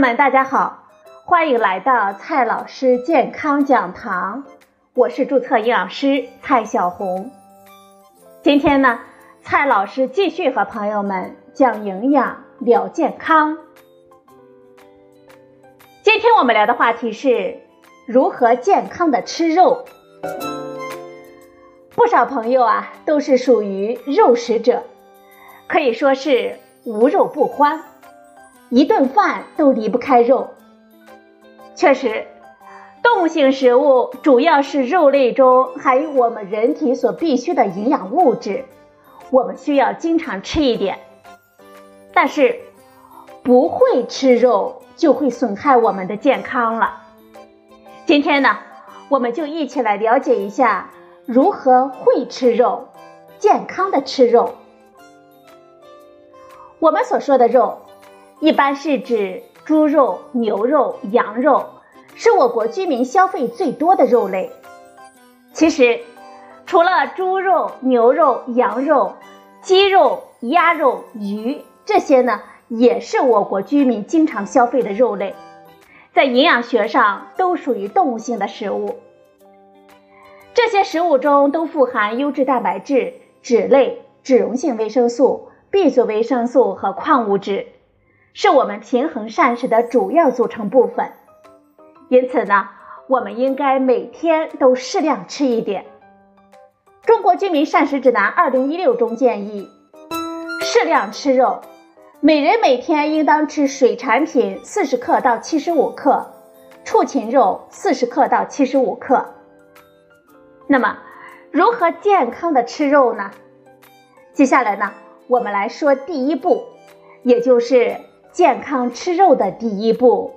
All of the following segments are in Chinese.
们，大家好，欢迎来到蔡老师健康讲堂，我是注册营养师蔡小红。今天呢，蔡老师继续和朋友们讲营养聊健康。今天我们聊的话题是如何健康的吃肉。不少朋友啊，都是属于肉食者，可以说是无肉不欢。一顿饭都离不开肉。确实，动物性食物主要是肉类中含有我们人体所必需的营养物质，我们需要经常吃一点。但是，不会吃肉就会损害我们的健康了。今天呢，我们就一起来了解一下如何会吃肉，健康的吃肉。我们所说的肉。一般是指猪肉、牛肉、羊肉，是我国居民消费最多的肉类。其实，除了猪肉、牛肉、羊肉、鸡肉、鸭肉、鱼这些呢，也是我国居民经常消费的肉类，在营养学上都属于动物性的食物。这些食物中都富含优质蛋白质、脂类、脂溶性维生素、B 族维生素和矿物质。是我们平衡膳食的主要组成部分，因此呢，我们应该每天都适量吃一点。中国居民膳食指南二零一六中建议，适量吃肉，每人每天应当吃水产品四十克到七十五克，畜禽肉四十克到七十五克。那么，如何健康的吃肉呢？接下来呢，我们来说第一步，也就是。健康吃肉的第一步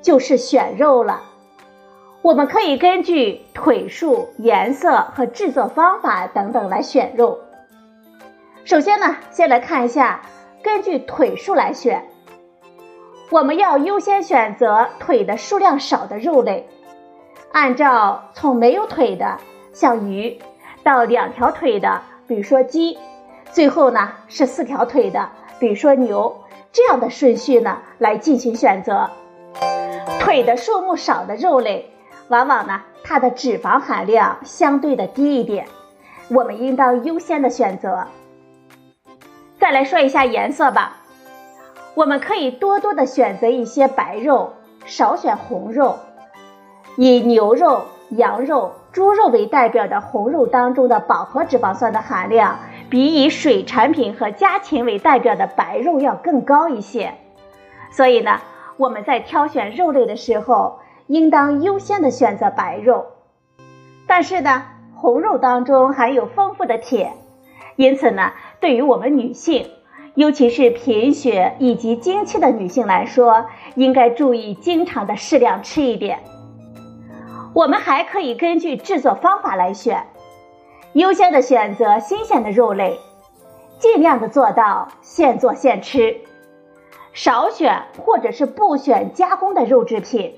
就是选肉了。我们可以根据腿数、颜色和制作方法等等来选肉。首先呢，先来看一下根据腿数来选。我们要优先选择腿的数量少的肉类，按照从没有腿的，像鱼，到两条腿的，比如说鸡，最后呢是四条腿的，比如说牛。这样的顺序呢，来进行选择。腿的数目少的肉类，往往呢，它的脂肪含量相对的低一点，我们应当优先的选择。再来说一下颜色吧，我们可以多多的选择一些白肉，少选红肉。以牛肉、羊肉、猪肉为代表的红肉当中的饱和脂肪酸的含量。比以水产品和家禽为代表的白肉要更高一些，所以呢，我们在挑选肉类的时候，应当优先的选择白肉。但是呢，红肉当中含有丰富的铁，因此呢，对于我们女性，尤其是贫血以及经期的女性来说，应该注意经常的适量吃一点。我们还可以根据制作方法来选。优先的选择新鲜的肉类，尽量的做到现做现吃，少选或者是不选加工的肉制品。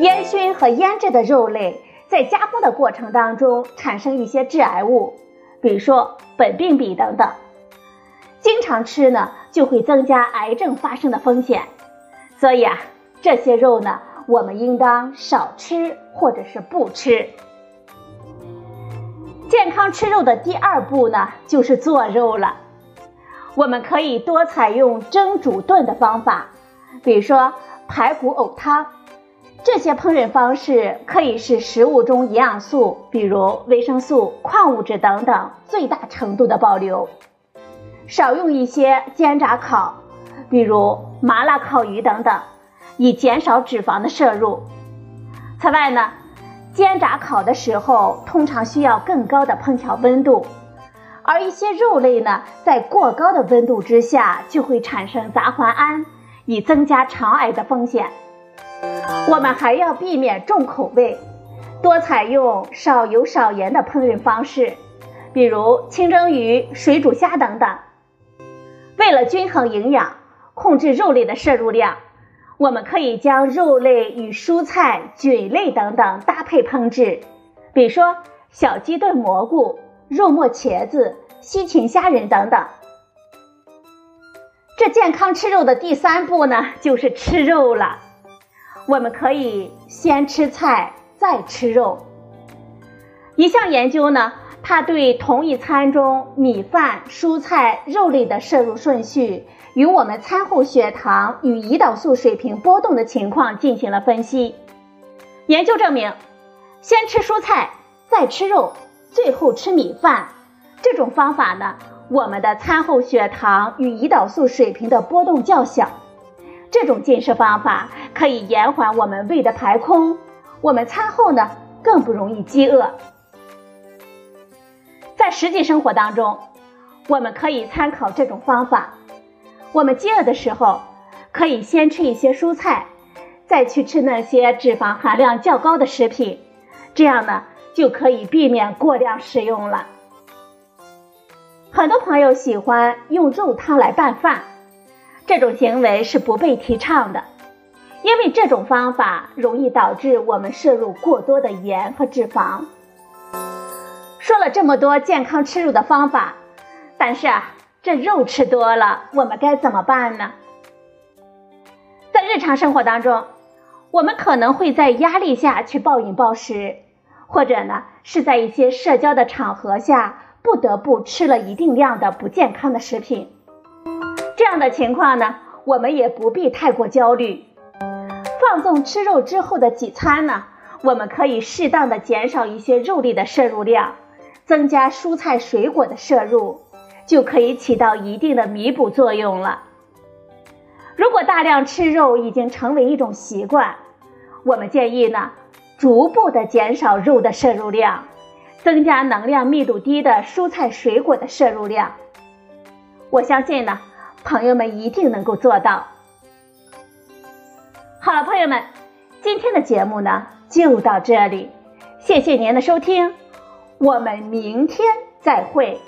烟熏和腌制的肉类在加工的过程当中产生一些致癌物，比如说苯并芘等等。经常吃呢，就会增加癌症发生的风险。所以啊，这些肉呢，我们应当少吃或者是不吃。健康吃肉的第二步呢，就是做肉了。我们可以多采用蒸、煮、炖的方法，比如说排骨藕汤。这些烹饪方式可以使食物中营养素，比如维生素、矿物质等等，最大程度的保留。少用一些煎炸烤，比如麻辣烤鱼等等，以减少脂肪的摄入。此外呢。煎炸烤的时候，通常需要更高的烹调温度，而一些肉类呢，在过高的温度之下就会产生杂环胺，以增加肠癌的风险。我们还要避免重口味，多采用少油少盐的烹饪方式，比如清蒸鱼、水煮虾等等。为了均衡营养，控制肉类的摄入量。我们可以将肉类与蔬菜、菌类等等搭配烹制，比如说小鸡炖蘑菇、肉末茄子、西芹虾仁等等。这健康吃肉的第三步呢，就是吃肉了。我们可以先吃菜再吃肉。一项研究呢，它对同一餐中米饭、蔬菜、肉类的摄入顺序与我们餐后血糖与胰岛素水平波动的情况进行了分析。研究证明，先吃蔬菜再吃肉，最后吃米饭，这种方法呢，我们的餐后血糖与胰岛素水平的波动较小。这种进食方法可以延缓我们胃的排空，我们餐后呢更不容易饥饿。在实际生活当中，我们可以参考这种方法。我们饥饿的时候，可以先吃一些蔬菜，再去吃那些脂肪含量较高的食品，这样呢就可以避免过量食用了。很多朋友喜欢用肉汤来拌饭。这种行为是不被提倡的，因为这种方法容易导致我们摄入过多的盐和脂肪。说了这么多健康吃肉的方法，但是啊，这肉吃多了，我们该怎么办呢？在日常生活当中，我们可能会在压力下去暴饮暴食，或者呢是在一些社交的场合下不得不吃了一定量的不健康的食品。这样的情况呢，我们也不必太过焦虑。放纵吃肉之后的几餐呢，我们可以适当的减少一些肉类的摄入量，增加蔬菜水果的摄入，就可以起到一定的弥补作用了。如果大量吃肉已经成为一种习惯，我们建议呢，逐步的减少肉的摄入量，增加能量密度低的蔬菜水果的摄入量。我相信呢。朋友们一定能够做到。好了，朋友们，今天的节目呢就到这里，谢谢您的收听，我们明天再会。